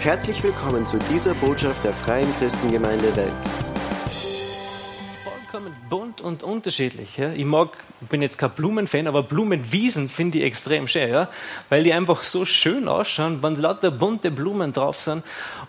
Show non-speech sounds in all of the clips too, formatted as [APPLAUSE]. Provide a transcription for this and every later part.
Herzlich willkommen zu dieser Botschaft der Freien Christengemeinde Wels. Vollkommen bunt und unterschiedlich. Ja. Ich mag, bin jetzt kein Blumenfan, aber Blumenwiesen finde ich extrem schön, ja, weil die einfach so schön ausschauen, wenn lauter bunte Blumen drauf sind.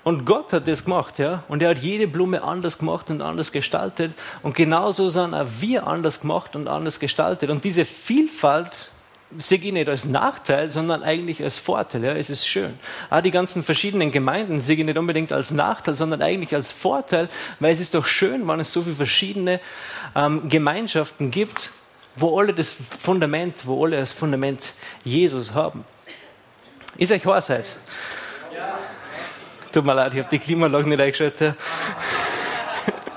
Und Gott hat das gemacht, ja, und er hat jede Blume anders gemacht und anders gestaltet. Und genauso sind auch wir anders gemacht und anders gestaltet. Und diese Vielfalt sehe ich nicht als Nachteil, sondern eigentlich als Vorteil. Ja, es ist schön. Auch die ganzen verschiedenen Gemeinden sehe ich nicht unbedingt als Nachteil, sondern eigentlich als Vorteil, weil es ist doch schön, wenn es so viele verschiedene ähm, Gemeinschaften gibt, wo alle das Fundament, wo alle das Fundament Jesus haben. Ist euch Wahrheit? Ja. Tut mir leid, ich habe die Klimaanlage nicht eingeschaltet.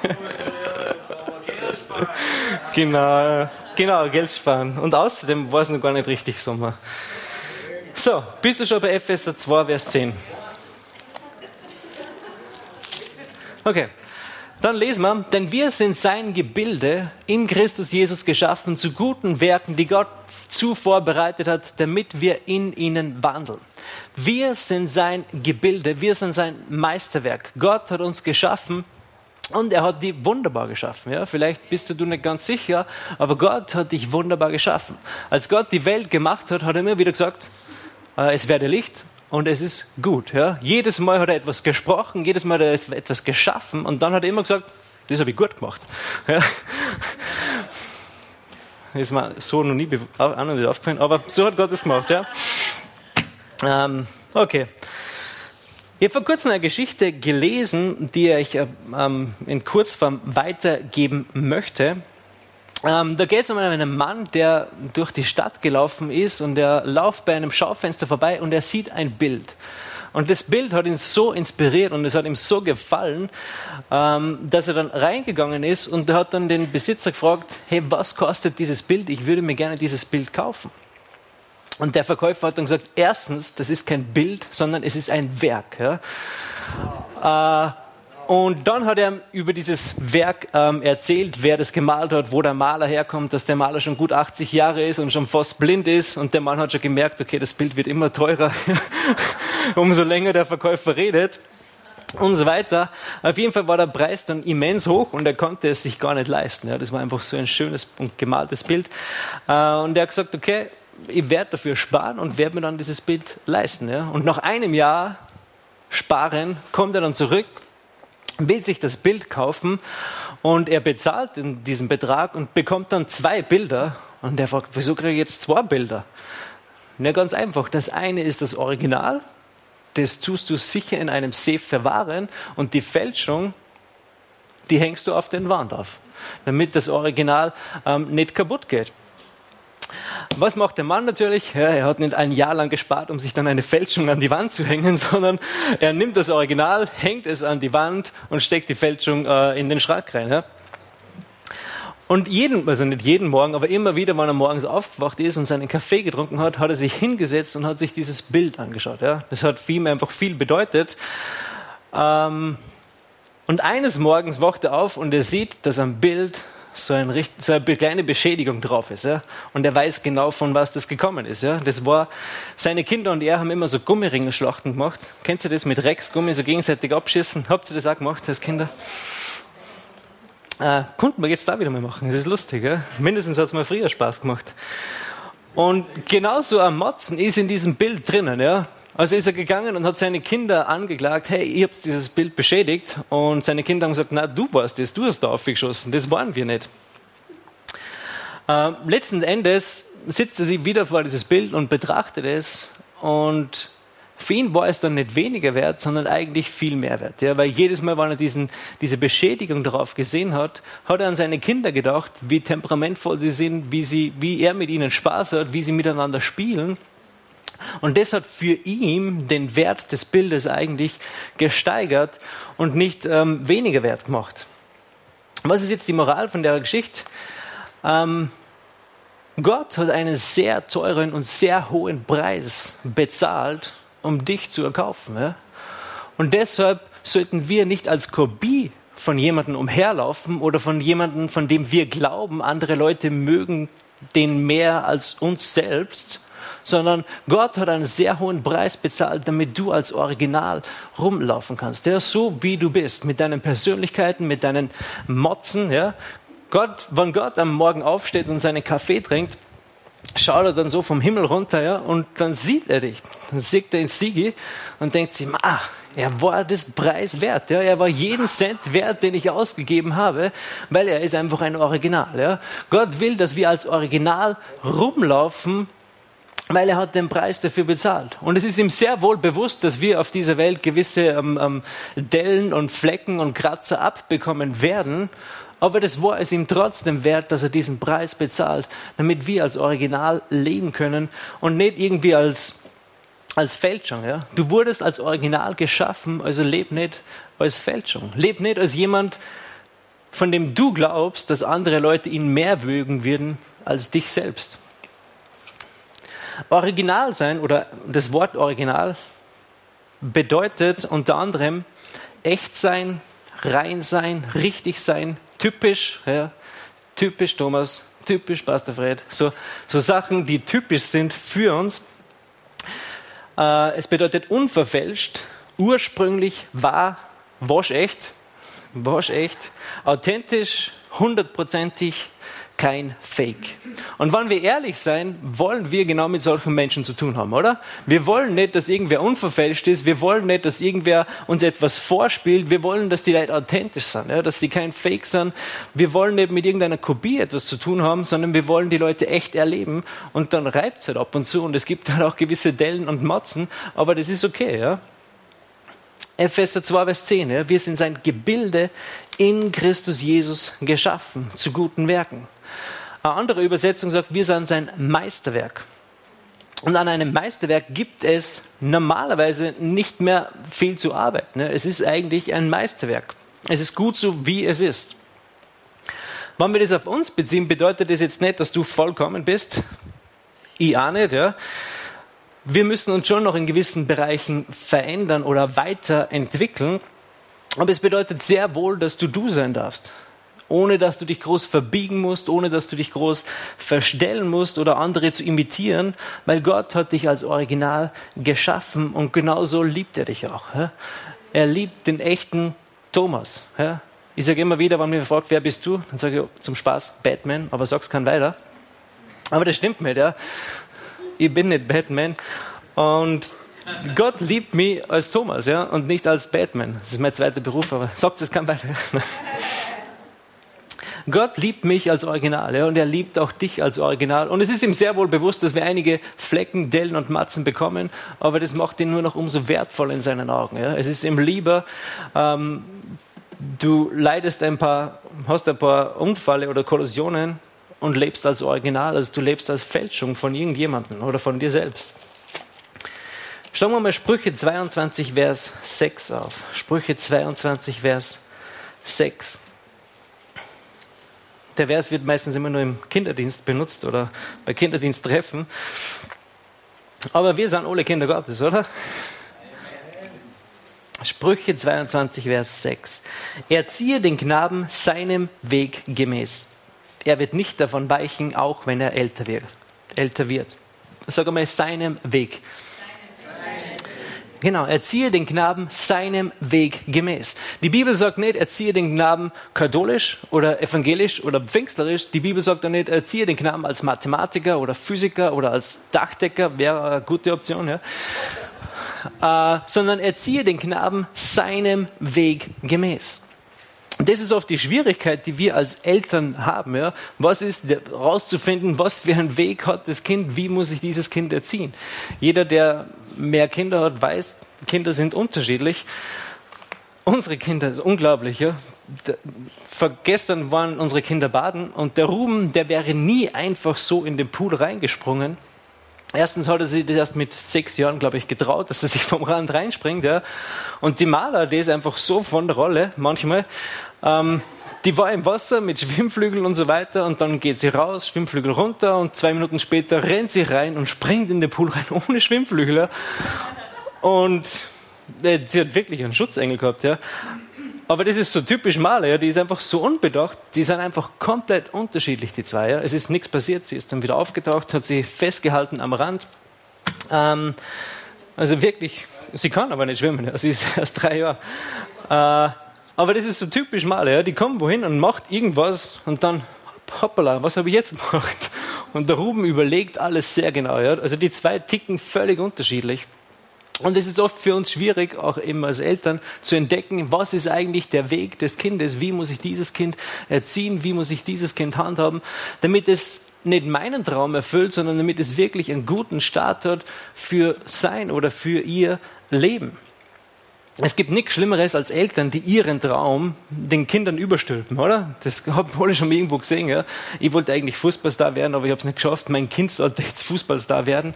[LAUGHS] genau. Genau, Geld sparen. Und außerdem war es noch gar nicht richtig Sommer. So, bist du schon bei Epheser 2, Vers 10? Okay, dann lesen wir, denn wir sind sein Gebilde in Christus Jesus geschaffen zu guten Werken, die Gott zuvor bereitet hat, damit wir in ihnen wandeln. Wir sind sein Gebilde, wir sind sein Meisterwerk. Gott hat uns geschaffen und er hat die wunderbar geschaffen. Ja? Vielleicht bist du nicht ganz sicher, aber Gott hat dich wunderbar geschaffen. Als Gott die Welt gemacht hat, hat er immer wieder gesagt, äh, es werde Licht und es ist gut. Ja? Jedes Mal hat er etwas gesprochen, jedes Mal hat er etwas geschaffen und dann hat er immer gesagt, das habe ich gut gemacht. [LAUGHS] Ja? Ist mir so noch nie auch noch nicht aufgefallen, aber so hat Gott es gemacht. Ja? Ähm, okay. Ich habe vor kurzem eine Geschichte gelesen, die ich ähm, in Kurzform weitergeben möchte. Ähm, da geht es um einen Mann, der durch die Stadt gelaufen ist und er läuft bei einem Schaufenster vorbei und er sieht ein Bild. Und das Bild hat ihn so inspiriert und es hat ihm so gefallen, ähm, dass er dann reingegangen ist und er hat dann den Besitzer gefragt, hey, was kostet dieses Bild? Ich würde mir gerne dieses Bild kaufen. Und der Verkäufer hat dann gesagt, erstens, das ist kein Bild, sondern es ist ein Werk. Ja. Äh, und dann hat er über dieses Werk ähm, erzählt, wer das gemalt hat, wo der Maler herkommt, dass der Maler schon gut 80 Jahre ist und schon fast blind ist. Und der Mann hat schon gemerkt, okay, das Bild wird immer teurer, [LAUGHS] umso länger der Verkäufer redet und so weiter. Auf jeden Fall war der Preis dann immens hoch und er konnte es sich gar nicht leisten. Ja, das war einfach so ein schönes und gemaltes Bild. Äh, und er hat gesagt, okay, ich werde dafür sparen und werde mir dann dieses Bild leisten. Ja? Und nach einem Jahr sparen kommt er dann zurück, will sich das Bild kaufen und er bezahlt diesen Betrag und bekommt dann zwei Bilder. Und er fragt, wieso kriege ich jetzt zwei Bilder? Na, ganz einfach. Das eine ist das Original, das tust du sicher in einem Safe verwahren und die Fälschung, die hängst du auf den Wand auf, damit das Original ähm, nicht kaputt geht. Was macht der Mann natürlich? Er hat nicht ein Jahr lang gespart, um sich dann eine Fälschung an die Wand zu hängen, [LAUGHS] sondern er nimmt das Original, hängt es an die Wand und steckt die Fälschung äh, in den Schrank rein. Ja? Und jeden, also nicht jeden Morgen, aber immer wieder, wenn er morgens aufgewacht ist und seinen Kaffee getrunken hat, hat er sich hingesetzt und hat sich dieses Bild angeschaut. Ja? Das hat für ihn einfach viel bedeutet. Ähm, und eines Morgens wacht er auf und er sieht, dass am Bild so, ein, so eine kleine Beschädigung drauf ist. Ja? Und er weiß genau, von was das gekommen ist. Ja? Das war, seine Kinder und er haben immer so Gummiringelschlachten gemacht. Kennt ihr das mit Rex-Gummi, so gegenseitig abschießen? Habt ihr das auch gemacht als Kinder? Äh, konnten wir jetzt da wieder mal machen. Das ist lustig. Ja? Mindestens hat es mal früher Spaß gemacht. Und genauso am Motzen ist in diesem Bild drinnen. Ja? Also ist er gegangen und hat seine Kinder angeklagt, hey, ihr habt dieses Bild beschädigt. Und seine Kinder haben gesagt, na, du warst das, du hast da aufgeschossen, das waren wir nicht. Äh, letzten Endes sitzt er sich wieder vor dieses Bild und betrachtet es und für ihn war es dann nicht weniger wert, sondern eigentlich viel mehr wert. Ja, weil jedes Mal, wenn er diesen, diese Beschädigung darauf gesehen hat, hat er an seine Kinder gedacht, wie temperamentvoll sie sind, wie, sie, wie er mit ihnen Spaß hat, wie sie miteinander spielen. Und das hat für ihn den Wert des Bildes eigentlich gesteigert und nicht ähm, weniger wert gemacht. Was ist jetzt die Moral von der Geschichte? Ähm, Gott hat einen sehr teuren und sehr hohen Preis bezahlt, um dich zu erkaufen. Ja? Und deshalb sollten wir nicht als Kopie von jemandem umherlaufen oder von jemandem, von dem wir glauben, andere Leute mögen den mehr als uns selbst, sondern Gott hat einen sehr hohen Preis bezahlt, damit du als Original rumlaufen kannst. Ja, so wie du bist, mit deinen Persönlichkeiten, mit deinen Motzen. Ja. Gott, wenn Gott am Morgen aufsteht und seinen Kaffee trinkt, schaut er dann so vom Himmel runter, ja, und dann sieht er dich. Dann sieht er in Sigi und denkt sich, ach, er war das Preis wert, ja, er war jeden Cent wert, den ich ausgegeben habe, weil er ist einfach ein Original, ja. Gott will, dass wir als Original rumlaufen, weil er hat den Preis dafür bezahlt. Und es ist ihm sehr wohl bewusst, dass wir auf dieser Welt gewisse ähm, ähm, Dellen und Flecken und Kratzer abbekommen werden. Aber das war es ihm trotzdem wert, dass er diesen Preis bezahlt, damit wir als Original leben können und nicht irgendwie als, als Fälschung. Ja? Du wurdest als Original geschaffen, also leb nicht als Fälschung. Leb nicht als jemand, von dem du glaubst, dass andere Leute ihn mehr mögen würden als dich selbst. Original sein oder das Wort Original bedeutet unter anderem echt sein, rein sein, richtig sein, typisch, ja, typisch Thomas, typisch Pastor Fred, so, so Sachen, die typisch sind für uns. Äh, es bedeutet unverfälscht, ursprünglich, wahr, waschecht, waschecht, authentisch, hundertprozentig, kein Fake. Und wenn wir ehrlich sein, wollen wir genau mit solchen Menschen zu tun haben, oder? Wir wollen nicht, dass irgendwer unverfälscht ist. Wir wollen nicht, dass irgendwer uns etwas vorspielt. Wir wollen, dass die Leute authentisch sind, ja? dass sie kein Fake sind. Wir wollen nicht mit irgendeiner Kopie etwas zu tun haben, sondern wir wollen die Leute echt erleben. Und dann reibt es halt ab und zu. Und es gibt halt auch gewisse Dellen und Motzen. Aber das ist okay, ja? Epheser 2, Vers 10. Ja? Wir sind sein Gebilde in Christus Jesus geschaffen zu guten Werken. Eine andere Übersetzung sagt, wir sind sein Meisterwerk. Und an einem Meisterwerk gibt es normalerweise nicht mehr viel zu arbeiten. Ne? Es ist eigentlich ein Meisterwerk. Es ist gut so, wie es ist. Wenn wir das auf uns beziehen, bedeutet das jetzt nicht, dass du vollkommen bist. Ich auch nicht, ja. Wir müssen uns schon noch in gewissen Bereichen verändern oder weiterentwickeln. Aber es bedeutet sehr wohl, dass du du sein darfst ohne dass du dich groß verbiegen musst, ohne dass du dich groß verstellen musst oder andere zu imitieren, weil Gott hat dich als Original geschaffen und genauso liebt er dich auch. Er liebt den echten Thomas. Ich sage immer wieder, wenn mir fragt, wer bist du, dann sage ich zum Spaß Batman, aber sag's kein weiter. Aber das stimmt nicht, ja. Ich bin nicht Batman und Gott liebt mich als Thomas, ja, und nicht als Batman. Das ist mein zweiter Beruf, aber sagt es kein weiter. [LAUGHS] Gott liebt mich als Original ja, und er liebt auch dich als Original. Und es ist ihm sehr wohl bewusst, dass wir einige Flecken, Dellen und Matzen bekommen, aber das macht ihn nur noch umso wertvoller in seinen Augen. Ja. Es ist ihm lieber, ähm, du leidest ein paar, hast ein paar Unfälle oder Kollisionen und lebst als Original, als du lebst als Fälschung von irgendjemandem oder von dir selbst. Schauen wir mal Sprüche 22, Vers 6 auf. Sprüche 22, Vers 6. Der Vers wird meistens immer nur im Kinderdienst benutzt oder bei Kinderdiensttreffen. Aber wir sind alle Kinder Gottes, oder? Sprüche 22, Vers 6. Erziehe den Knaben seinem Weg gemäß. Er wird nicht davon weichen, auch wenn er älter wird. Älter wird. Sag einmal, seinem Weg. Genau, erziehe den Knaben seinem Weg gemäß. Die Bibel sagt nicht, erziehe den Knaben katholisch oder evangelisch oder pfingstlerisch. Die Bibel sagt auch nicht, erziehe den Knaben als Mathematiker oder Physiker oder als Dachdecker, wäre eine gute Option, ja. Äh, sondern erziehe den Knaben seinem Weg gemäß. Das ist oft die Schwierigkeit, die wir als Eltern haben. Ja? Was ist herauszufinden, was für einen Weg hat das Kind, wie muss ich dieses Kind erziehen? Jeder, der mehr Kinder hat, weiß, Kinder sind unterschiedlich. Unsere Kinder ist unglaublich. Ja? Gestern waren unsere Kinder baden und der Ruben, der wäre nie einfach so in den Pool reingesprungen. Erstens hat er sich das erst mit sechs Jahren, glaube ich, getraut, dass er sich vom Rand reinspringt. Ja. Und die Maler, die ist einfach so von der Rolle manchmal. Ähm, die war im Wasser mit Schwimmflügeln und so weiter und dann geht sie raus, Schwimmflügel runter und zwei Minuten später rennt sie rein und springt in den Pool rein [LAUGHS] ohne Schwimmflügel. Und äh, sie hat wirklich einen Schutzengel gehabt. Ja. Aber das ist so typisch Maler, ja, die ist einfach so unbedacht, die sind einfach komplett unterschiedlich, die zwei. Ja. Es ist nichts passiert, sie ist dann wieder aufgetaucht, hat sie festgehalten am Rand. Ähm, also wirklich, sie kann aber nicht schwimmen, ja. sie ist [LAUGHS] erst drei Jahre. Äh, aber das ist so typisch Maler, ja. die kommen wohin und macht irgendwas und dann, hoppala, was habe ich jetzt gemacht? Und der Ruben überlegt alles sehr genau. Ja. Also die zwei ticken völlig unterschiedlich. Und es ist oft für uns schwierig, auch eben als Eltern, zu entdecken, was ist eigentlich der Weg des Kindes, wie muss ich dieses Kind erziehen, wie muss ich dieses Kind handhaben, damit es nicht meinen Traum erfüllt, sondern damit es wirklich einen guten Start hat für sein oder für ihr Leben. Es gibt nichts Schlimmeres als Eltern, die ihren Traum den Kindern überstülpen, oder? Das habe [LAUGHS] ich schon mal irgendwo gesehen. Ja? Ich wollte eigentlich Fußballstar werden, aber ich habe es nicht geschafft. Mein Kind sollte jetzt Fußballstar werden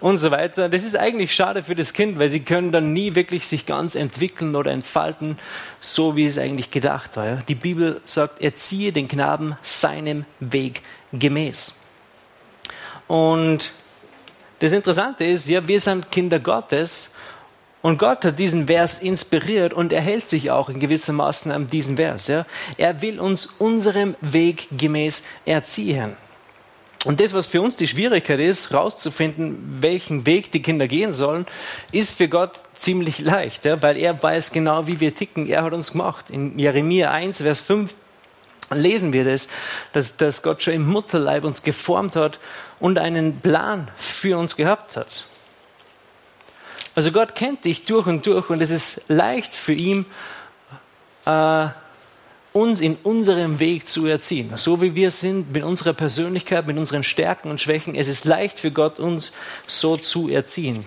und so weiter. Das ist eigentlich schade für das Kind, weil sie können dann nie wirklich sich ganz entwickeln oder entfalten, so wie es eigentlich gedacht war. Ja? Die Bibel sagt, erziehe den Knaben seinem Weg gemäß. Und das Interessante ist, ja, wir sind Kinder Gottes und Gott hat diesen Vers inspiriert und er hält sich auch in gewisser Maßen an diesen Vers. Ja. Er will uns unserem Weg gemäß erziehen. Und das, was für uns die Schwierigkeit ist, herauszufinden, welchen Weg die Kinder gehen sollen, ist für Gott ziemlich leicht, ja, weil er weiß genau, wie wir ticken. Er hat uns gemacht. In Jeremia 1, Vers 5 lesen wir das, dass, dass Gott schon im Mutterleib uns geformt hat und einen Plan für uns gehabt hat. Also Gott kennt dich durch und durch und es ist leicht für ihn, äh, uns in unserem Weg zu erziehen. So wie wir sind, mit unserer Persönlichkeit, mit unseren Stärken und Schwächen. Es ist leicht für Gott, uns so zu erziehen.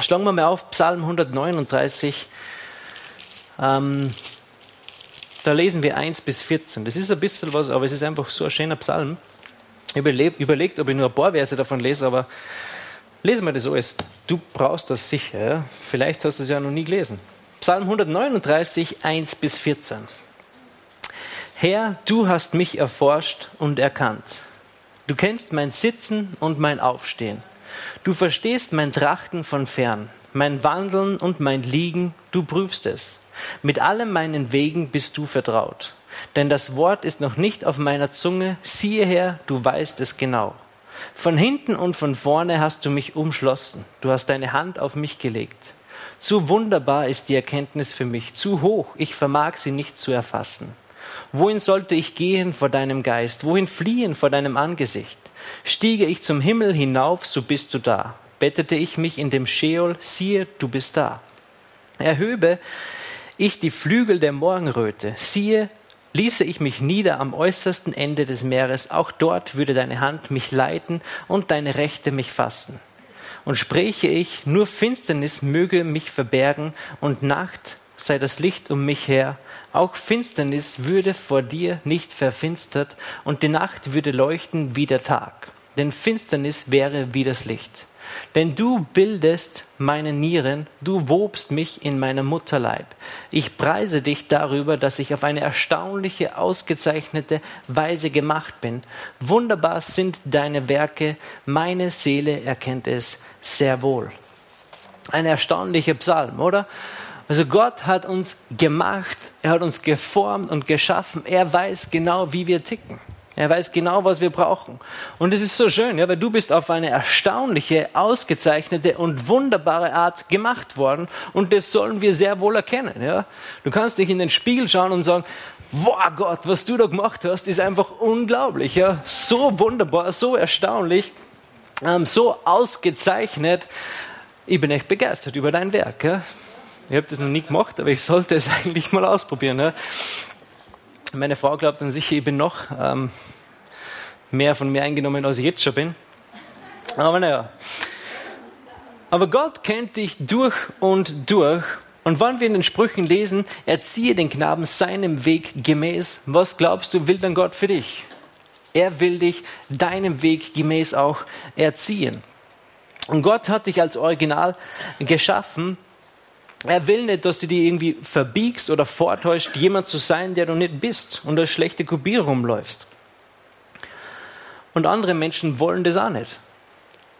Schlagen wir mal auf Psalm 139. Ähm, da lesen wir 1 bis 14. Das ist ein bisschen was, aber es ist einfach so ein schöner Psalm. Habe überlegt, ob ich nur ein paar Verse davon lese, aber Lesen wir das alles. Du brauchst das sicher. Ja? Vielleicht hast du es ja noch nie gelesen. Psalm 139, 1 bis 14. Herr, du hast mich erforscht und erkannt. Du kennst mein Sitzen und mein Aufstehen. Du verstehst mein Trachten von fern, mein Wandeln und mein Liegen, du prüfst es. Mit allem meinen Wegen bist du vertraut. Denn das Wort ist noch nicht auf meiner Zunge, siehe her, du weißt es genau. Von hinten und von vorne hast du mich umschlossen. Du hast deine Hand auf mich gelegt. Zu wunderbar ist die Erkenntnis für mich, zu hoch, ich vermag sie nicht zu erfassen. Wohin sollte ich gehen vor deinem Geist? Wohin fliehen vor deinem Angesicht? Stiege ich zum Himmel hinauf, so bist du da. Bettete ich mich in dem Scheol, siehe, du bist da. Erhöbe ich die Flügel der Morgenröte, siehe, Ließe ich mich nieder am äußersten Ende des Meeres, auch dort würde deine Hand mich leiten und deine Rechte mich fassen. Und spräche ich, nur Finsternis möge mich verbergen und Nacht sei das Licht um mich her, auch Finsternis würde vor dir nicht verfinstert und die Nacht würde leuchten wie der Tag, denn Finsternis wäre wie das Licht. Denn du bildest meine Nieren, du wobst mich in meinem Mutterleib. Ich preise dich darüber, dass ich auf eine erstaunliche, ausgezeichnete Weise gemacht bin. Wunderbar sind deine Werke, meine Seele erkennt es sehr wohl. Ein erstaunlicher Psalm, oder? Also Gott hat uns gemacht, er hat uns geformt und geschaffen, er weiß genau, wie wir ticken. Er weiß genau, was wir brauchen. Und es ist so schön, ja, weil du bist auf eine erstaunliche, ausgezeichnete und wunderbare Art gemacht worden. Und das sollen wir sehr wohl erkennen. Ja. Du kannst dich in den Spiegel schauen und sagen, wow Gott, was du da gemacht hast, ist einfach unglaublich. Ja. So wunderbar, so erstaunlich, ähm, so ausgezeichnet. Ich bin echt begeistert über dein Werk. Ja. Ich habe das noch nie gemacht, aber ich sollte es [LAUGHS] eigentlich mal ausprobieren. Ja. Meine Frau glaubt an sich, ich bin noch ähm, mehr von mir eingenommen, als ich jetzt schon bin. Aber naja. Aber Gott kennt dich durch und durch. Und wann wir in den Sprüchen lesen, erziehe den Knaben seinem Weg gemäß, was glaubst du, will dann Gott für dich? Er will dich deinem Weg gemäß auch erziehen. Und Gott hat dich als Original geschaffen, er will nicht, dass du dich irgendwie verbiegst oder vortäuscht, jemand zu sein, der du nicht bist und als schlechte Kopie rumläufst. Und andere Menschen wollen das auch nicht.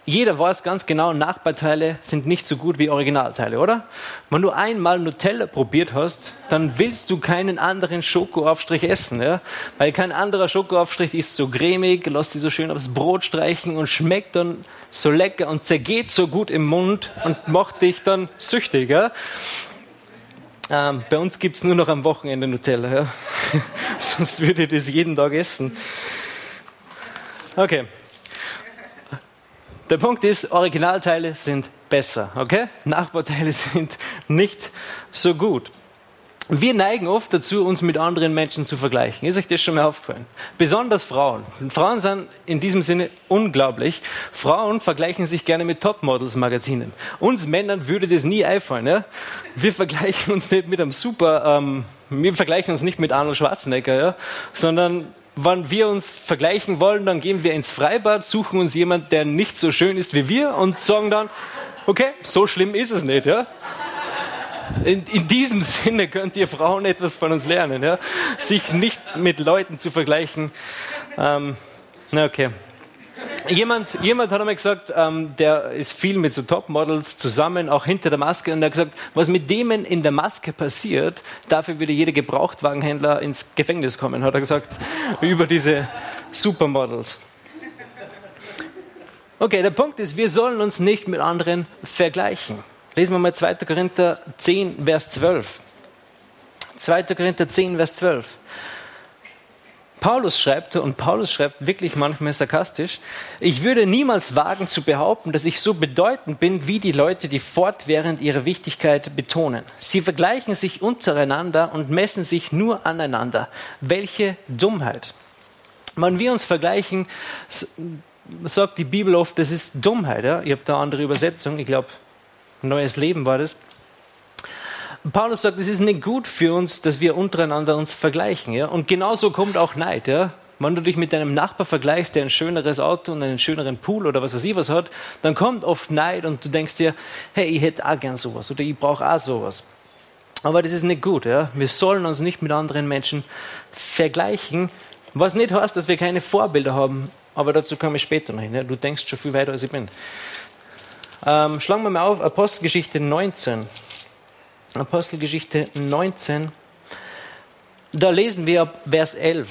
Jeder weiß ganz genau, Nachbarteile sind nicht so gut wie Originalteile, oder? Wenn du einmal Nutella probiert hast, dann willst du keinen anderen Schokoaufstrich essen, ja? Weil kein anderer Schokoaufstrich ist so cremig, lässt dich so schön aufs Brot streichen und schmeckt dann so lecker und zergeht so gut im Mund und macht dich dann süchtig, ja? Ähm, bei uns gibt es nur noch am Wochenende Nutella, ja? [LAUGHS] Sonst würde ich das jeden Tag essen. Okay. Der Punkt ist, Originalteile sind besser, okay? Nachbarteile [LAUGHS] sind nicht so gut. Wir neigen oft dazu, uns mit anderen Menschen zu vergleichen. Ist euch das schon mal aufgefallen? Besonders Frauen. Frauen sind in diesem Sinne unglaublich. Frauen vergleichen sich gerne mit Topmodels-Magazinen. Uns Männern würde das nie einfallen. Ja? Wir vergleichen uns nicht mit einem super, ähm, wir vergleichen uns nicht mit Arnold Schwarzenegger, ja? sondern wenn wir uns vergleichen wollen, dann gehen wir ins Freibad, suchen uns jemanden, der nicht so schön ist wie wir und sagen dann, okay, so schlimm ist es nicht. Ja? In, in diesem [LAUGHS] Sinne könnt ihr Frauen etwas von uns lernen, ja? sich nicht mit Leuten zu vergleichen. Ähm, okay. Jemand, jemand hat einmal gesagt, ähm, der ist viel mit so Topmodels zusammen, auch hinter der Maske, und er hat gesagt, was mit denen in der Maske passiert, dafür würde jeder Gebrauchtwagenhändler ins Gefängnis kommen, hat er gesagt, über diese Supermodels. Okay, der Punkt ist, wir sollen uns nicht mit anderen vergleichen. Lesen wir mal 2. Korinther 10, Vers 12. 2. Korinther 10, Vers 12. Paulus schreibt, und Paulus schreibt wirklich manchmal sarkastisch, ich würde niemals wagen zu behaupten, dass ich so bedeutend bin wie die Leute, die fortwährend ihre Wichtigkeit betonen. Sie vergleichen sich untereinander und messen sich nur aneinander. Welche Dummheit. Wenn wir uns vergleichen, sagt die Bibel oft, das ist Dummheit. Ja? Ich habe da andere Übersetzung, ich glaube, neues Leben war das. Paulus sagt, es ist nicht gut für uns, dass wir untereinander uns vergleichen. Ja? Und genauso kommt auch Neid. Ja? Wenn du dich mit deinem Nachbar vergleichst, der ein schöneres Auto und einen schöneren Pool oder was weiß ich was hat, dann kommt oft Neid und du denkst dir, hey, ich hätte auch gern sowas oder ich brauche auch sowas. Aber das ist nicht gut. Ja? Wir sollen uns nicht mit anderen Menschen vergleichen, was nicht heißt, dass wir keine Vorbilder haben. Aber dazu komme ich später noch hin. Ja? Du denkst schon viel weiter, als ich bin. Ähm, schlagen wir mal auf Apostelgeschichte 19. Apostelgeschichte 19, da lesen wir Vers 11.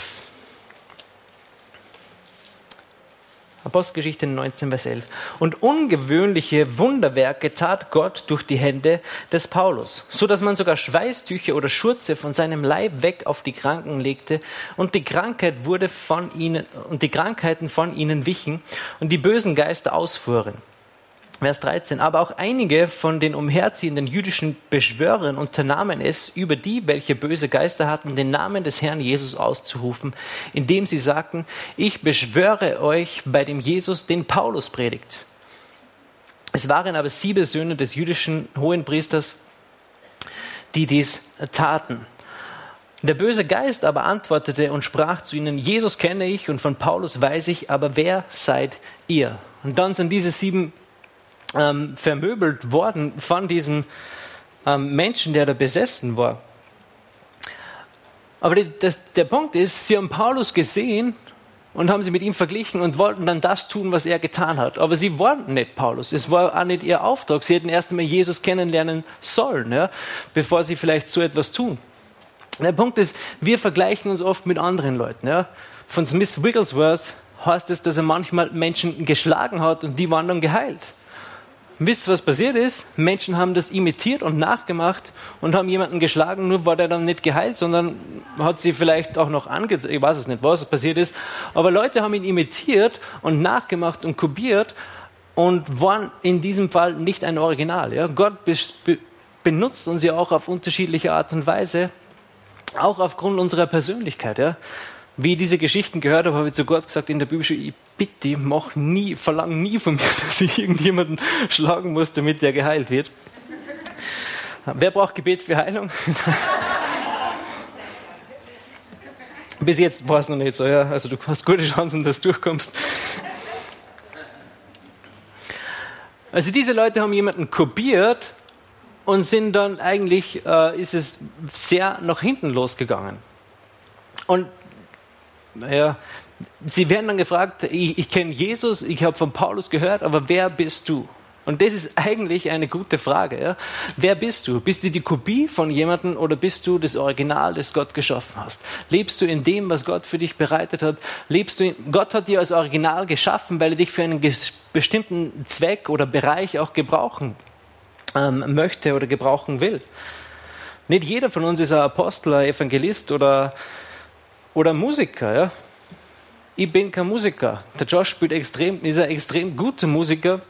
Apostelgeschichte 19, Vers 11. Und ungewöhnliche Wunderwerke tat Gott durch die Hände des Paulus, so dass man sogar Schweißtücher oder Schurze von seinem Leib weg auf die Kranken legte und die Krankheit wurde von ihnen und die Krankheiten von ihnen wichen und die bösen Geister ausfuhren. Vers 13. Aber auch einige von den umherziehenden jüdischen Beschwörern unternahmen es, über die, welche böse Geister hatten, den Namen des Herrn Jesus auszurufen, indem sie sagten, ich beschwöre euch bei dem Jesus, den Paulus predigt. Es waren aber sieben Söhne des jüdischen Hohenpriesters, die dies taten. Der böse Geist aber antwortete und sprach zu ihnen, Jesus kenne ich und von Paulus weiß ich, aber wer seid ihr? Und dann sind diese sieben ähm, vermöbelt worden von diesem ähm, Menschen, der da besessen war. Aber die, das, der Punkt ist, sie haben Paulus gesehen und haben sie mit ihm verglichen und wollten dann das tun, was er getan hat. Aber sie wollten nicht Paulus. Es war auch nicht ihr Auftrag. Sie hätten erst einmal Jesus kennenlernen sollen, ja, bevor sie vielleicht so etwas tun. Der Punkt ist, wir vergleichen uns oft mit anderen Leuten. Ja. Von Smith Wigglesworth heißt es, dass er manchmal Menschen geschlagen hat und die waren dann geheilt. Wisst ihr, was passiert ist? Menschen haben das imitiert und nachgemacht und haben jemanden geschlagen, nur war der dann nicht geheilt, sondern hat sie vielleicht auch noch angezeigt. Ich weiß es nicht, was passiert ist. Aber Leute haben ihn imitiert und nachgemacht und kopiert und waren in diesem Fall nicht ein Original. Ja? Gott be be benutzt uns ja auch auf unterschiedliche Art und Weise, auch aufgrund unserer Persönlichkeit. Ja? Wie ich diese Geschichten gehört habe, habe ich zu Gott gesagt in der Bibelschule, ich bitte, mach nie, verlang nie von mir, [LAUGHS] dass ich irgendjemanden schlagen muss, damit der geheilt wird. Wer braucht Gebet für Heilung? [LAUGHS] Bis jetzt war es noch nicht so, ja. Also du hast gute Chancen, dass du durchkommst. Also diese Leute haben jemanden kopiert und sind dann eigentlich, äh, ist es sehr nach hinten losgegangen. Und ja, sie werden dann gefragt, ich, ich kenne Jesus, ich habe von Paulus gehört, aber wer bist du? Und das ist eigentlich eine gute Frage. Ja? Wer bist du? Bist du die Kopie von jemandem oder bist du das Original, das Gott geschaffen hast? Lebst du in dem, was Gott für dich bereitet hat? Lebst du in, Gott hat dir als Original geschaffen, weil er dich für einen bestimmten Zweck oder Bereich auch gebrauchen ähm, möchte oder gebrauchen will. Nicht jeder von uns ist ein Apostel, ein Evangelist oder, oder Musiker. Ja? Ich bin kein Musiker. Der Josh spielt extrem, ist ein extrem guter Musiker.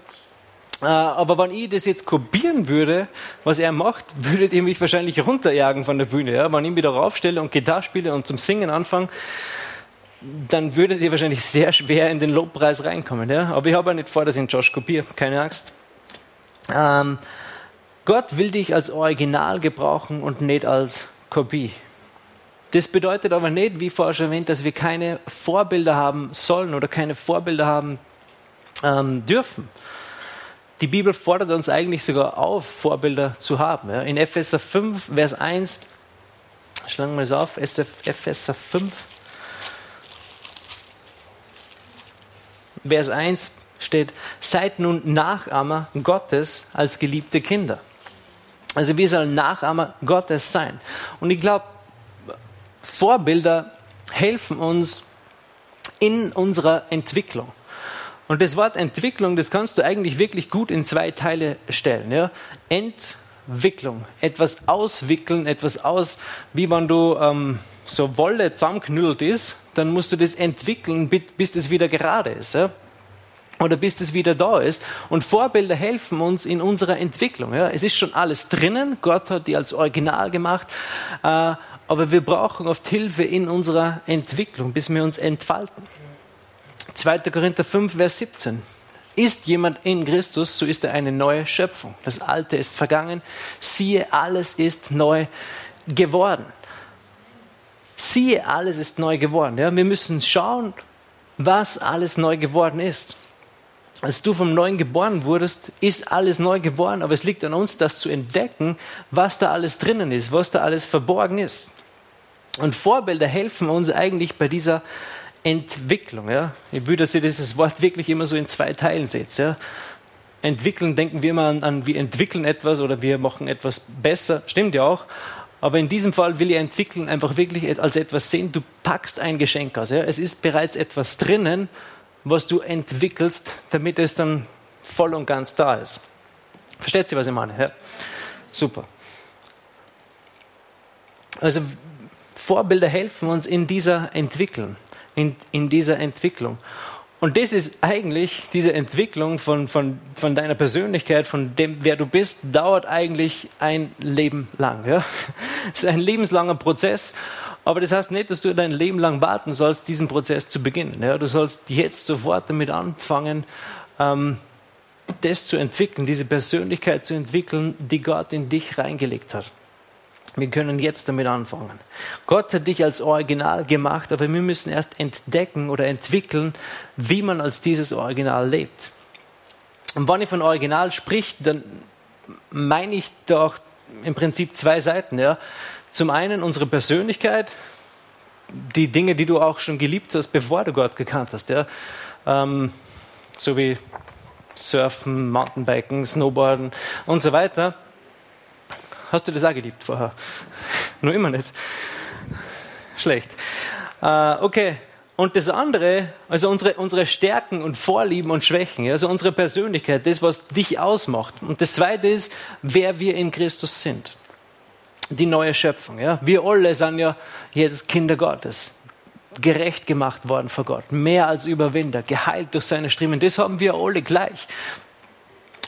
Äh, aber wenn ich das jetzt kopieren würde, was er macht, [LAUGHS] würdet ihr mich wahrscheinlich runterjagen von der Bühne. Ja? Wenn ich wieder raufstelle und Gitarre spiele und zum Singen anfange, dann würdet ihr wahrscheinlich sehr schwer in den Lobpreis reinkommen. Ja? Aber ich habe ja nicht vor, dass ich den Josh kopiere. Keine Angst. Ähm, Gott will dich als Original gebrauchen und nicht als Kopie. Das bedeutet aber nicht, wie vorher schon erwähnt, dass wir keine Vorbilder haben sollen oder keine Vorbilder haben ähm, dürfen. Die Bibel fordert uns eigentlich sogar auf, Vorbilder zu haben. Ja. In Epheser 5, Vers 1, schlagen wir es auf, Epheser 5, Vers 1 steht, seid nun Nachahmer Gottes als geliebte Kinder. Also wir sollen Nachahmer Gottes sein. Und ich glaube, Vorbilder helfen uns in unserer Entwicklung. Und das Wort Entwicklung, das kannst du eigentlich wirklich gut in zwei Teile stellen. Ja? Entwicklung, etwas auswickeln, etwas aus, wie wenn du ähm, so Wolle zusammenknüllt ist, dann musst du das entwickeln, bis das wieder gerade ist. Ja? oder bis das wieder da ist. Und Vorbilder helfen uns in unserer Entwicklung. Ja. Es ist schon alles drinnen, Gott hat die als Original gemacht, äh, aber wir brauchen oft Hilfe in unserer Entwicklung, bis wir uns entfalten. 2. Korinther 5, Vers 17. Ist jemand in Christus, so ist er eine neue Schöpfung. Das Alte ist vergangen, siehe, alles ist neu geworden. Siehe, alles ist neu geworden. Ja, wir müssen schauen, was alles neu geworden ist als du vom Neuen geboren wurdest, ist alles neu geworden, aber es liegt an uns, das zu entdecken, was da alles drinnen ist, was da alles verborgen ist. Und Vorbilder helfen uns eigentlich bei dieser Entwicklung. Ja? Ich würde, dass ihr dieses Wort wirklich immer so in zwei Teilen seht. Ja? Entwickeln denken wir immer an, an, wir entwickeln etwas oder wir machen etwas besser. Stimmt ja auch. Aber in diesem Fall will ich entwickeln einfach wirklich als etwas sehen. Du packst ein Geschenk aus. Ja? Es ist bereits etwas drinnen was du entwickelst, damit es dann voll und ganz da ist. Versteht ihr, was ich meine? Ja? Super. Also Vorbilder helfen uns in dieser Entwicklung, in, in dieser Entwicklung. Und das ist eigentlich, diese Entwicklung von, von, von deiner Persönlichkeit, von dem, wer du bist, dauert eigentlich ein Leben lang. Ja? [LAUGHS] Es ist ein lebenslanger Prozess. Aber das heißt nicht, dass du dein Leben lang warten sollst, diesen Prozess zu beginnen. Ja, du sollst jetzt sofort damit anfangen, ähm, das zu entwickeln, diese Persönlichkeit zu entwickeln, die Gott in dich reingelegt hat. Wir können jetzt damit anfangen. Gott hat dich als Original gemacht, aber wir müssen erst entdecken oder entwickeln, wie man als dieses Original lebt. Und wenn ich von Original spricht, dann meine ich doch im Prinzip zwei Seiten. Ja. Zum einen unsere Persönlichkeit, die Dinge, die du auch schon geliebt hast, bevor du Gott gekannt hast. Ja? Ähm, so wie Surfen, Mountainbiken, Snowboarden und so weiter. Hast du das auch geliebt vorher? [LAUGHS] Nur immer nicht. Schlecht. Äh, okay. Und das andere, also unsere, unsere Stärken und Vorlieben und Schwächen, also unsere Persönlichkeit, das, was dich ausmacht. Und das zweite ist, wer wir in Christus sind die neue Schöpfung. Ja? Wir alle sind ja jetzt Kinder Gottes, gerecht gemacht worden vor Gott, mehr als Überwinder, geheilt durch seine Striemen. Das haben wir alle gleich.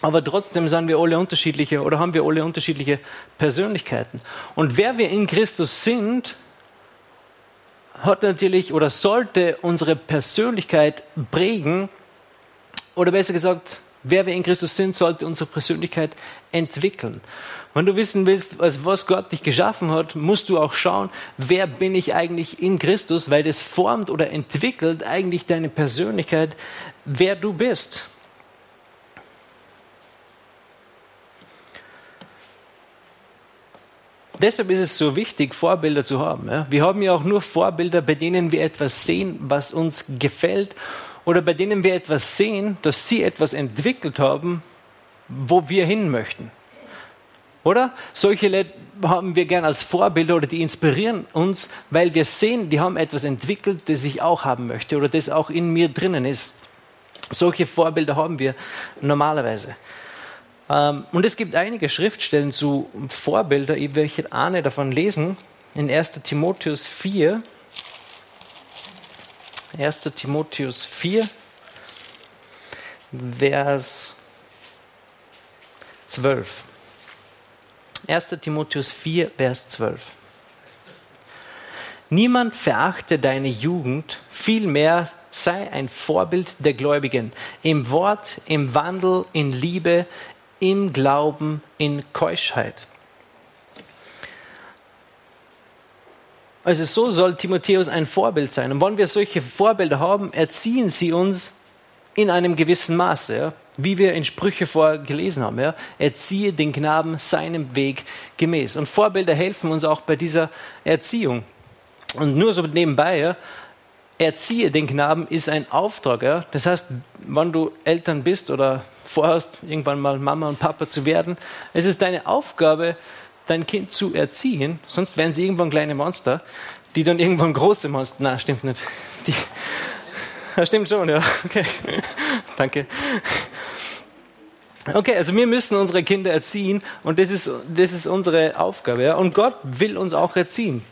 Aber trotzdem sind wir alle unterschiedliche oder haben wir alle unterschiedliche Persönlichkeiten. Und wer wir in Christus sind, hat natürlich oder sollte unsere Persönlichkeit prägen oder besser gesagt, wer wir in Christus sind, sollte unsere Persönlichkeit entwickeln. Wenn du wissen willst, was Gott dich geschaffen hat, musst du auch schauen, wer bin ich eigentlich in Christus, weil das formt oder entwickelt eigentlich deine Persönlichkeit, wer du bist. Deshalb ist es so wichtig, Vorbilder zu haben. Ja? Wir haben ja auch nur Vorbilder, bei denen wir etwas sehen, was uns gefällt oder bei denen wir etwas sehen, dass sie etwas entwickelt haben, wo wir hin möchten. Oder? Solche Leute haben wir gern als Vorbilder oder die inspirieren uns, weil wir sehen, die haben etwas entwickelt, das ich auch haben möchte oder das auch in mir drinnen ist. Solche Vorbilder haben wir normalerweise. Ähm, und es gibt einige Schriftstellen zu Vorbilder, ich werde eine davon lesen, in 1. Timotheus 4. 1. Timotheus 4, Vers 12. 1. Timotheus 4, Vers 12. Niemand verachte deine Jugend, vielmehr sei ein Vorbild der Gläubigen im Wort, im Wandel, in Liebe, im Glauben, in Keuschheit. Also so soll Timotheus ein Vorbild sein. Und wenn wir solche Vorbilder haben, erziehen sie uns in einem gewissen Maße. Ja? Wie wir in Sprüche vorher gelesen haben. Ja? Erziehe den Knaben seinem Weg gemäß. Und Vorbilder helfen uns auch bei dieser Erziehung. Und nur so nebenbei, ja, erziehe den Knaben ist ein Auftrag. Ja? Das heißt, wenn du Eltern bist oder vorhast, irgendwann mal Mama und Papa zu werden, es ist deine Aufgabe, dein Kind zu erziehen, sonst werden sie irgendwann kleine Monster, die dann irgendwann große Monster. Na, stimmt nicht. Die, [LAUGHS] ja, stimmt schon, ja. Okay. [LAUGHS] Danke. Okay, also wir müssen unsere Kinder erziehen und das ist, das ist unsere Aufgabe. Ja? Und Gott will uns auch erziehen.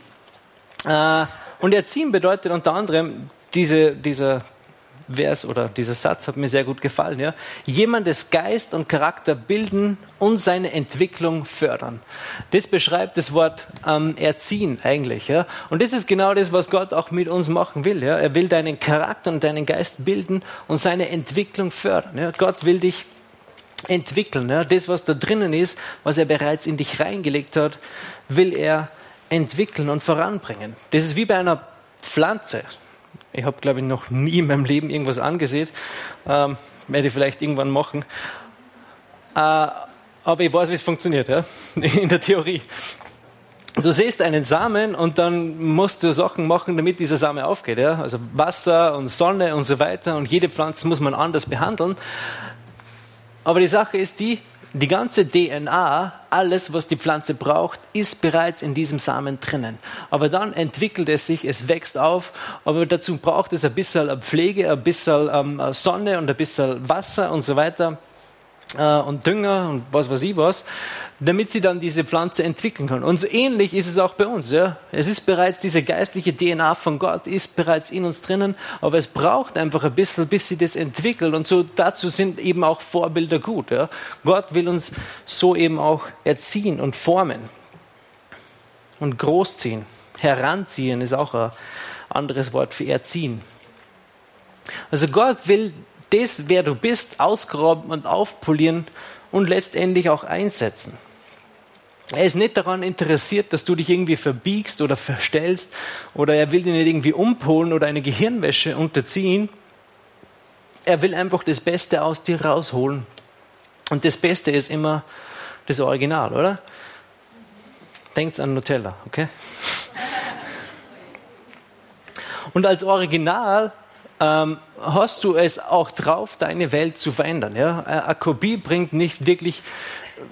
Äh, und erziehen bedeutet unter anderem, diese, dieser Vers oder dieser Satz hat mir sehr gut gefallen. Ja? Jemandes Geist und Charakter bilden und seine Entwicklung fördern. Das beschreibt das Wort ähm, erziehen eigentlich. Ja? Und das ist genau das, was Gott auch mit uns machen will. Ja? Er will deinen Charakter und deinen Geist bilden und seine Entwicklung fördern. Ja? Gott will dich entwickeln. Ja? Das, was da drinnen ist, was er bereits in dich reingelegt hat, will er entwickeln und voranbringen. Das ist wie bei einer Pflanze. Ich habe, glaube ich, noch nie in meinem Leben irgendwas angesehen. Ähm, werde ich vielleicht irgendwann machen. Äh, aber ich weiß, wie es funktioniert, ja? [LAUGHS] in der Theorie. Du siehst einen Samen und dann musst du Sachen machen, damit dieser Same aufgeht. Ja? Also Wasser und Sonne und so weiter. Und jede Pflanze muss man anders behandeln. Aber die Sache ist die, die ganze DNA, alles, was die Pflanze braucht, ist bereits in diesem Samen drinnen. Aber dann entwickelt es sich, es wächst auf, aber dazu braucht es ein bisschen Pflege, ein bisschen ähm, Sonne und ein bisschen Wasser und so weiter äh, und Dünger und was weiß ich was, damit sie dann diese Pflanze entwickeln kann. Und so ähnlich ist es auch bei uns. Ja? Es ist bereits diese geistliche DNA von Gott, ist bereits in uns drinnen, aber es braucht einfach ein bisschen, bis sie das entwickelt. Und so dazu sind eben auch Vorbilder gut. Ja? Gott will uns so eben auch erziehen und formen und großziehen. Heranziehen ist auch ein anderes Wort für erziehen. Also Gott will das, wer du bist, ausgraben und aufpolieren und letztendlich auch einsetzen. Er ist nicht daran interessiert, dass du dich irgendwie verbiegst oder verstellst oder er will dich nicht irgendwie umpolen oder eine Gehirnwäsche unterziehen. Er will einfach das Beste aus dir rausholen. Und das Beste ist immer das Original, oder? Denkt an Nutella, okay? Und als Original ähm, hast du es auch drauf, deine Welt zu verändern. Ja? Eine Kopie bringt nicht wirklich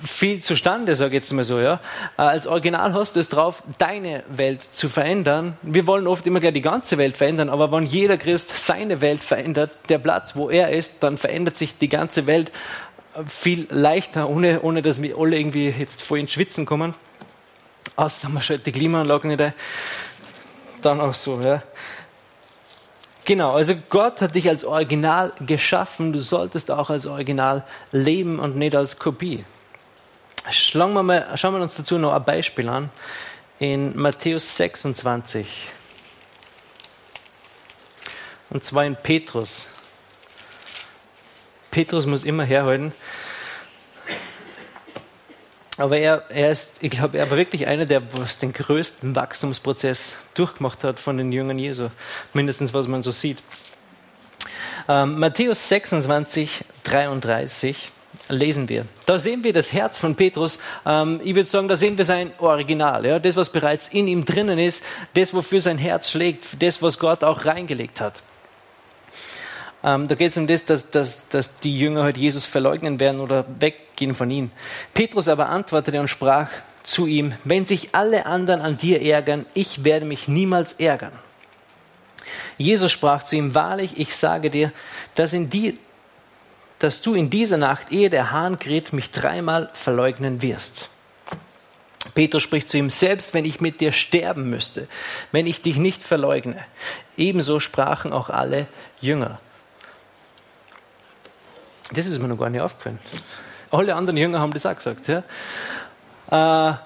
viel zustande, sage ich jetzt mal so. Ja? Äh, als Original hast du es drauf, deine Welt zu verändern. Wir wollen oft immer gleich die ganze Welt verändern, aber wenn jeder Christ seine Welt verändert, der Platz, wo er ist, dann verändert sich die ganze Welt äh, viel leichter, ohne, ohne dass wir alle irgendwie jetzt voll ins Schwitzen kommen. Außer man schaltet die Klimaanlage nicht ein. Dann auch so, ja. Genau, also Gott hat dich als Original geschaffen. Du solltest auch als Original leben und nicht als Kopie. Schauen wir, mal, schauen wir uns dazu noch ein Beispiel an. In Matthäus 26. Und zwar in Petrus. Petrus muss immer herhalten. Aber er, er ist, ich glaube, er war wirklich einer, der was den größten Wachstumsprozess durchgemacht hat von den Jüngern Jesu. Mindestens, was man so sieht. Ähm, Matthäus 26, 33. lesen wir. Da sehen wir das Herz von Petrus. Ähm, ich würde sagen, da sehen wir sein Original. Ja? Das, was bereits in ihm drinnen ist, das, wofür sein Herz schlägt, das, was Gott auch reingelegt hat. Ähm, da geht es um das, dass, dass, dass die Jünger heute Jesus verleugnen werden oder weggehen von ihm. Petrus aber antwortete und sprach zu ihm, wenn sich alle anderen an dir ärgern, ich werde mich niemals ärgern. Jesus sprach zu ihm, wahrlich, ich sage dir, dass, in die, dass du in dieser Nacht, ehe der Hahn kräht, mich dreimal verleugnen wirst. Petrus spricht zu ihm, selbst wenn ich mit dir sterben müsste, wenn ich dich nicht verleugne. Ebenso sprachen auch alle Jünger. Das ist mir noch gar nicht aufgefallen. Alle anderen Jünger haben das auch gesagt. Ja. Äh,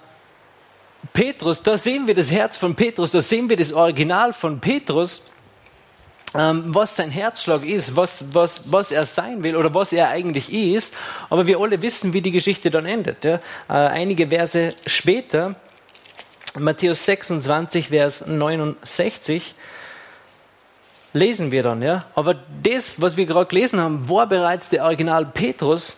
Petrus, da sehen wir das Herz von Petrus, da sehen wir das Original von Petrus, ähm, was sein Herzschlag ist, was, was, was er sein will oder was er eigentlich ist. Aber wir alle wissen, wie die Geschichte dann endet. Ja. Äh, einige Verse später, Matthäus 26, Vers 69, lesen wir dann, ja. Aber das, was wir gerade gelesen haben, war bereits der Original Petrus.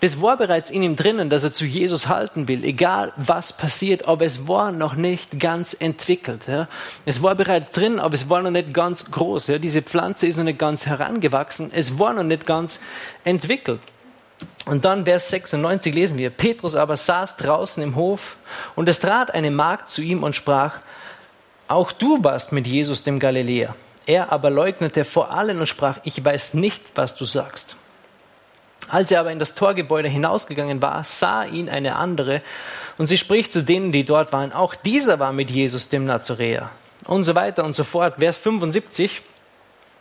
Das war bereits in ihm drinnen, dass er zu Jesus halten will, egal was passiert, aber es war noch nicht ganz entwickelt. Ja. Es war bereits drin, aber es war noch nicht ganz groß. Ja. Diese Pflanze ist noch nicht ganz herangewachsen, es war noch nicht ganz entwickelt. Und dann Vers 96 lesen wir, Petrus aber saß draußen im Hof und es trat eine Magd zu ihm und sprach, auch du warst mit Jesus dem Galiläer. Er aber leugnete vor allen und sprach, ich weiß nicht, was du sagst. Als er aber in das Torgebäude hinausgegangen war, sah ihn eine andere und sie spricht zu denen, die dort waren, auch dieser war mit Jesus, dem Nazaräer. Und so weiter und so fort. Vers 75.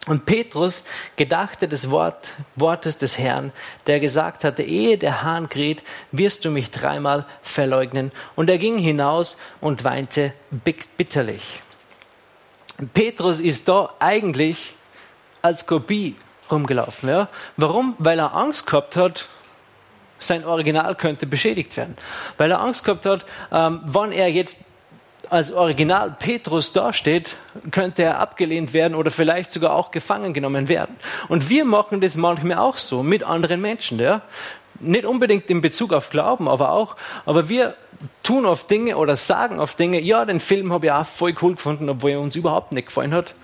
Und Petrus gedachte des Wort, Wortes des Herrn, der gesagt hatte, ehe der Hahn kräht, wirst du mich dreimal verleugnen. Und er ging hinaus und weinte bitterlich. Petrus ist da eigentlich als Kopie rumgelaufen. Ja? Warum? Weil er Angst gehabt hat, sein Original könnte beschädigt werden. Weil er Angst gehabt hat, ähm, wann er jetzt als Original Petrus dasteht, könnte er abgelehnt werden oder vielleicht sogar auch gefangen genommen werden. Und wir machen das manchmal auch so mit anderen Menschen. Ja? Nicht unbedingt in Bezug auf Glauben, aber auch, aber wir tun oft Dinge oder sagen oft Dinge, ja, den Film habe ich auch voll cool gefunden, obwohl er uns überhaupt nicht gefallen hat.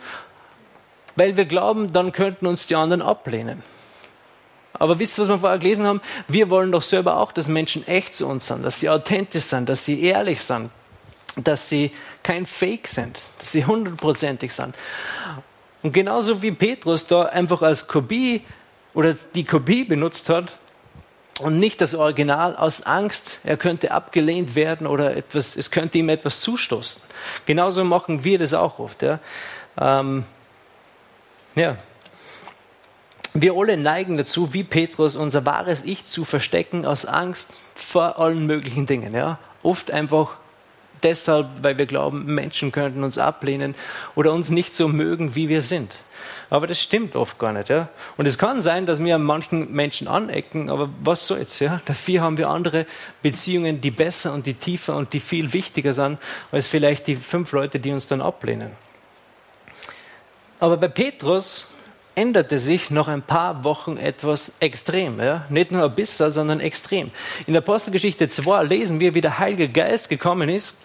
Weil wir glauben, dann könnten uns die anderen ablehnen. Aber wisst ihr, was wir vorher gelesen haben? Wir wollen doch selber auch, dass Menschen echt zu uns sind, dass sie authentisch sind, dass sie ehrlich sind, dass sie kein Fake sind, dass sie hundertprozentig sind. Und genauso wie Petrus da einfach als Kopie oder die Kopie benutzt hat, und nicht das Original aus Angst, er könnte abgelehnt werden oder etwas, es könnte ihm etwas zustoßen. Genauso machen wir das auch oft. Ja. Ähm, ja. Wir alle neigen dazu, wie Petrus, unser wahres Ich zu verstecken aus Angst vor allen möglichen Dingen. Ja. Oft einfach deshalb, weil wir glauben, Menschen könnten uns ablehnen oder uns nicht so mögen, wie wir sind. Aber das stimmt oft gar nicht. Ja? Und es kann sein, dass wir an manchen Menschen anecken, aber was soll's? Ja? Dafür haben wir andere Beziehungen, die besser und die tiefer und die viel wichtiger sind, als vielleicht die fünf Leute, die uns dann ablehnen. Aber bei Petrus änderte sich nach ein paar Wochen etwas extrem. Ja? Nicht nur ein bisschen, sondern extrem. In der Apostelgeschichte 2 lesen wir, wie der Heilige Geist gekommen ist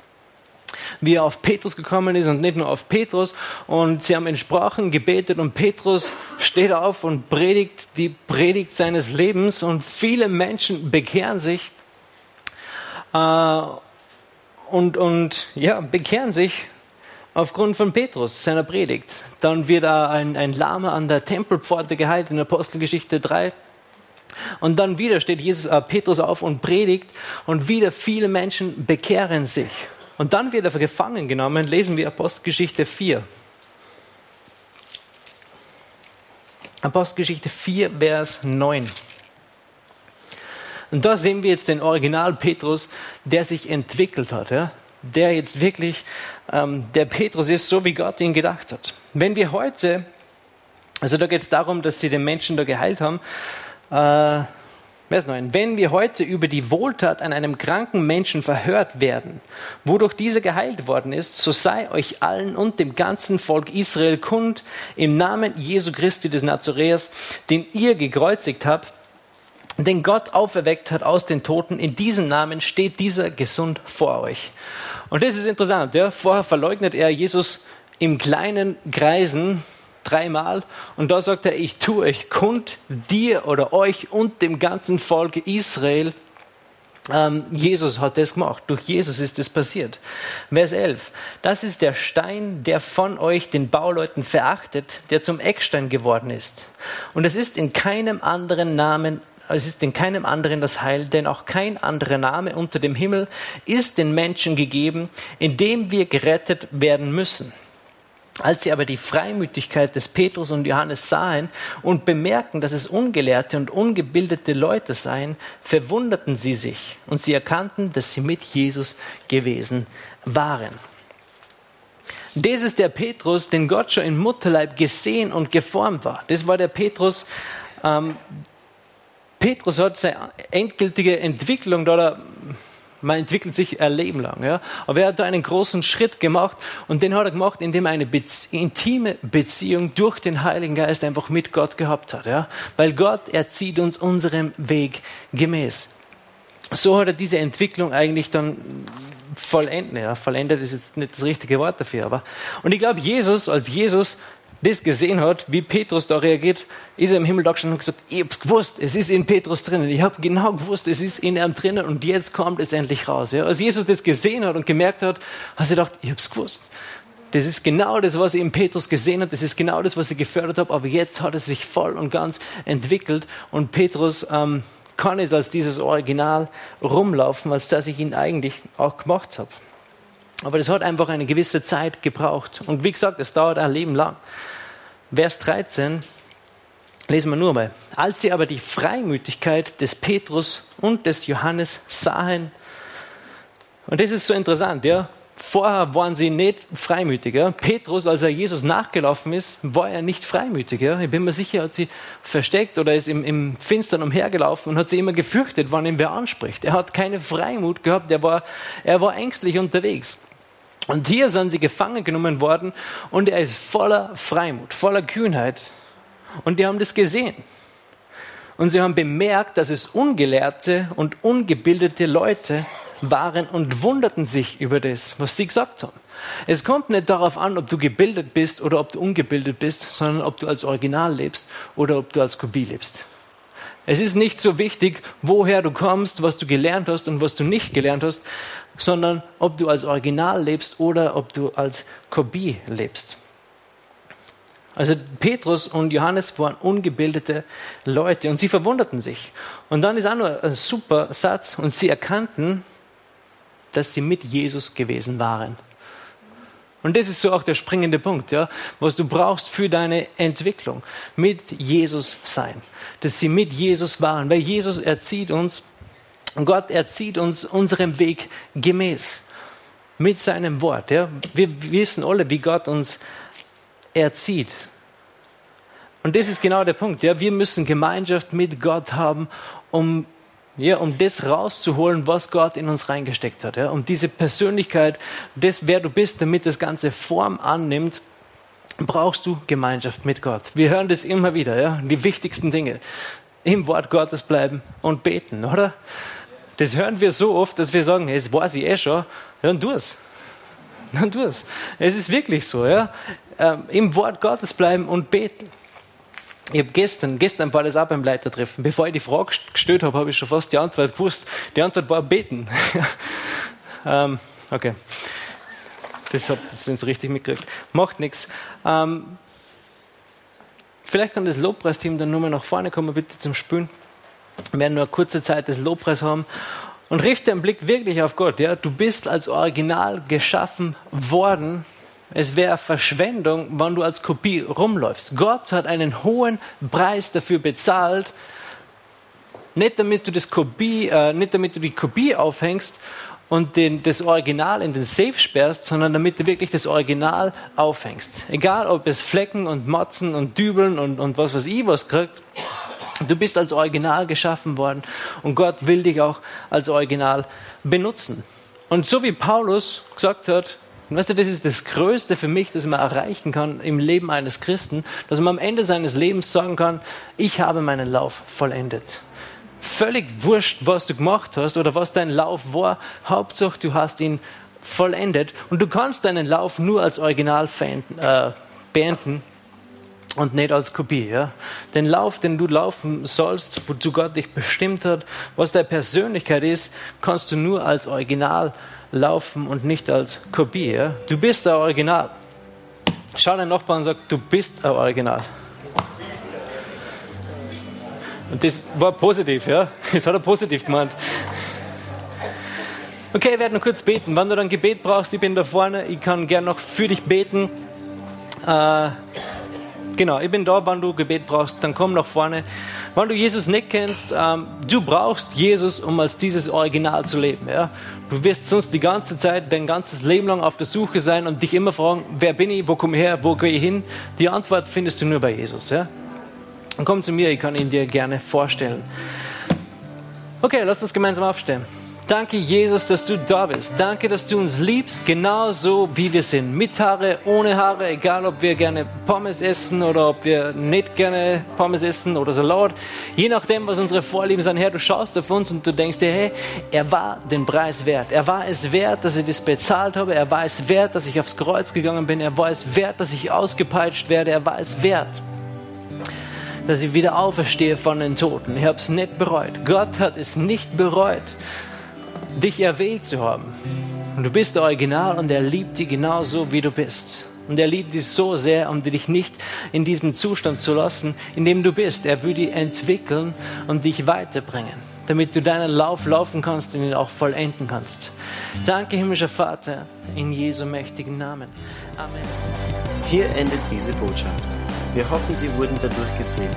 wie er auf Petrus gekommen ist und nicht nur auf Petrus. Und sie haben in Sprachen gebetet und Petrus steht auf und predigt die Predigt seines Lebens und viele Menschen bekehren sich äh, und, und ja, bekehren sich aufgrund von Petrus, seiner Predigt. Dann wird ein, ein Lama an der Tempelpforte geheilt in Apostelgeschichte 3. Und dann wieder steht Jesus, äh, Petrus auf und predigt und wieder viele Menschen bekehren sich. Und dann wird er gefangen genommen, lesen wir Apostelgeschichte 4. Apostelgeschichte 4, Vers 9. Und da sehen wir jetzt den Original Petrus, der sich entwickelt hat, ja? der jetzt wirklich ähm, der Petrus ist, so wie Gott ihn gedacht hat. Wenn wir heute, also da geht es darum, dass sie den Menschen da geheilt haben, äh, Vers 9. Wenn wir heute über die Wohltat an einem kranken Menschen verhört werden, wodurch dieser geheilt worden ist, so sei euch allen und dem ganzen Volk Israel kund, im Namen Jesu Christi des Nazareas, den ihr gekreuzigt habt, den Gott auferweckt hat aus den Toten, in diesem Namen steht dieser gesund vor euch. Und das ist interessant. Ja? Vorher verleugnet er Jesus im kleinen Kreisen dreimal und da sagt er, ich tue euch kund, dir oder euch und dem ganzen Volk Israel. Ähm, Jesus hat das gemacht. Durch Jesus ist das passiert. Vers 11. Das ist der Stein, der von euch den Bauleuten verachtet, der zum Eckstein geworden ist. Und es ist in keinem anderen Namen es ist in keinem anderen das Heil, denn auch kein anderer Name unter dem Himmel ist den Menschen gegeben, in dem wir gerettet werden müssen. Als sie aber die Freimütigkeit des Petrus und Johannes sahen und bemerkten, dass es ungelehrte und ungebildete Leute seien, verwunderten sie sich und sie erkannten, dass sie mit Jesus gewesen waren. Das ist der Petrus, den Gott schon im Mutterleib gesehen und geformt war. Das war der Petrus. Ähm, Petrus hat seine endgültige Entwicklung da man entwickelt sich ein Leben lang. Ja? Aber er hat da einen großen Schritt gemacht und den hat er gemacht, indem er eine Bezie intime Beziehung durch den Heiligen Geist einfach mit Gott gehabt hat. Ja? Weil Gott erzieht uns unserem Weg gemäß. So hat er diese Entwicklung eigentlich dann vollendet. Ja? Vollendet ist jetzt nicht das richtige Wort dafür. Aber und ich glaube, Jesus als Jesus das gesehen hat, wie Petrus da reagiert, ist er im Himmel da gestanden und gesagt, ich hab's gewusst, es ist in Petrus drinnen. Ich habe genau gewusst, es ist in ihm drinnen und jetzt kommt es endlich raus. Ja, als Jesus das gesehen hat und gemerkt hat, hat er gedacht, ich hab's gewusst. Das ist genau das, was ich in Petrus gesehen hat. Das ist genau das, was ich gefördert habe. Aber jetzt hat es sich voll und ganz entwickelt. Und Petrus ähm, kann jetzt als dieses Original rumlaufen, als dass ich ihn eigentlich auch gemacht habe. Aber das hat einfach eine gewisse Zeit gebraucht. Und wie gesagt, es dauert ein Leben lang. Vers 13 lesen wir nur mal. Als sie aber die Freimütigkeit des Petrus und des Johannes sahen, und das ist so interessant, ja. Vorher waren sie nicht freimütiger. Petrus, als er Jesus nachgelaufen ist, war er nicht freimütiger. Ich bin mir sicher, er hat sie versteckt oder ist im, im Finstern umhergelaufen und hat sie immer gefürchtet, wann ihn wer anspricht. Er hat keine Freimut gehabt, er war, er war ängstlich unterwegs. Und hier sind sie gefangen genommen worden und er ist voller Freimut, voller Kühnheit. Und die haben das gesehen. Und sie haben bemerkt, dass es ungelehrte und ungebildete Leute waren und wunderten sich über das, was sie gesagt haben. Es kommt nicht darauf an, ob du gebildet bist oder ob du ungebildet bist, sondern ob du als Original lebst oder ob du als Kopie lebst. Es ist nicht so wichtig, woher du kommst, was du gelernt hast und was du nicht gelernt hast, sondern ob du als Original lebst oder ob du als Kopie lebst. Also Petrus und Johannes waren ungebildete Leute und sie verwunderten sich. Und dann ist auch nur ein super Satz und sie erkannten, dass sie mit Jesus gewesen waren. Und das ist so auch der springende Punkt, ja, was du brauchst für deine Entwicklung. Mit Jesus sein. Dass sie mit Jesus waren. Weil Jesus erzieht uns, Gott erzieht uns unserem Weg gemäß. Mit seinem Wort. Ja. Wir wissen alle, wie Gott uns erzieht. Und das ist genau der Punkt. Ja. Wir müssen Gemeinschaft mit Gott haben, um ja, um das rauszuholen, was Gott in uns reingesteckt hat, ja, um diese Persönlichkeit, das, wer du bist, damit das Ganze Form annimmt, brauchst du Gemeinschaft mit Gott. Wir hören das immer wieder, ja, die wichtigsten Dinge. Im Wort Gottes bleiben und beten, oder? Das hören wir so oft, dass wir sagen, das weiß ich eh schon, dann tu es. Dann tu es. Es ist wirklich so, ja. Ähm, Im Wort Gottes bleiben und beten. Ich habe gestern, gestern war das auch beim Leitertreffen. Bevor ich die Frage gestellt habe, habe ich schon fast die Antwort gewusst. Die Antwort war beten. [LAUGHS] ähm, okay. Das habt ihr so richtig mitgekriegt. Macht nichts. Ähm, vielleicht kann das Lobpreisteam dann nur mal nach vorne kommen, bitte zum Spülen. Wir werden nur eine kurze Zeit das Lobpreis haben. Und richte den Blick wirklich auf Gott. Ja? Du bist als Original geschaffen worden es wäre Verschwendung, wenn du als Kopie rumläufst. Gott hat einen hohen Preis dafür bezahlt, nicht damit du, das Kopie, äh, nicht damit du die Kopie aufhängst und den, das Original in den Safe sperrst, sondern damit du wirklich das Original aufhängst. Egal, ob es Flecken und Motzen und Dübeln und, und was weiß ich was kriegt, du bist als Original geschaffen worden und Gott will dich auch als Original benutzen. Und so wie Paulus gesagt hat, und weißt du, das ist das Größte für mich, das man erreichen kann im Leben eines Christen, dass man am Ende seines Lebens sagen kann, ich habe meinen Lauf vollendet. Völlig wurscht, was du gemacht hast oder was dein Lauf war. Hauptsache, du hast ihn vollendet. Und du kannst deinen Lauf nur als Original äh, beenden und nicht als Kopie. Ja? Den Lauf, den du laufen sollst, wozu Gott dich bestimmt hat, was deine Persönlichkeit ist, kannst du nur als Original laufen und nicht als Kopie. Du bist ein Original. Schau deinen Nachbarn und sag, du bist ein Original. Und das war positiv, ja? [LAUGHS] Das hat er positiv gemeint. Okay, wir werden noch kurz beten. Wenn du dann Gebet brauchst, ich bin da vorne. Ich kann gerne noch für dich beten. Äh, Genau, ich bin da, wenn du Gebet brauchst, dann komm nach vorne. Wenn du Jesus nicht kennst, ähm, du brauchst Jesus, um als dieses Original zu leben. Ja? Du wirst sonst die ganze Zeit, dein ganzes Leben lang auf der Suche sein und dich immer fragen, wer bin ich, wo komme ich her, wo gehe ich hin? Die Antwort findest du nur bei Jesus. Ja? Und komm zu mir, ich kann ihn dir gerne vorstellen. Okay, lass uns gemeinsam aufstehen. Danke, Jesus, dass du da bist. Danke, dass du uns liebst, genauso wie wir sind. Mit Haare, ohne Haare, egal ob wir gerne Pommes essen oder ob wir nicht gerne Pommes essen oder Salat. Je nachdem, was unsere Vorlieben sind, Herr, du schaust auf uns und du denkst dir, hey, er war den Preis wert. Er war es wert, dass ich das bezahlt habe. Er war es wert, dass ich aufs Kreuz gegangen bin. Er war es wert, dass ich ausgepeitscht werde. Er war es wert dass ich wieder auferstehe von den Toten. Ich habe es nicht bereut. Gott hat es nicht bereut, dich erwählt zu haben. Und du bist der Original und er liebt dich genauso, wie du bist. Und er liebt dich so sehr, um dich nicht in diesem Zustand zu lassen, in dem du bist. Er will dich entwickeln und dich weiterbringen, damit du deinen Lauf laufen kannst und ihn auch vollenden kannst. Danke, himmlischer Vater, in Jesu mächtigen Namen. Amen. Hier endet diese Botschaft. Wir hoffen, Sie wurden dadurch gesegnet.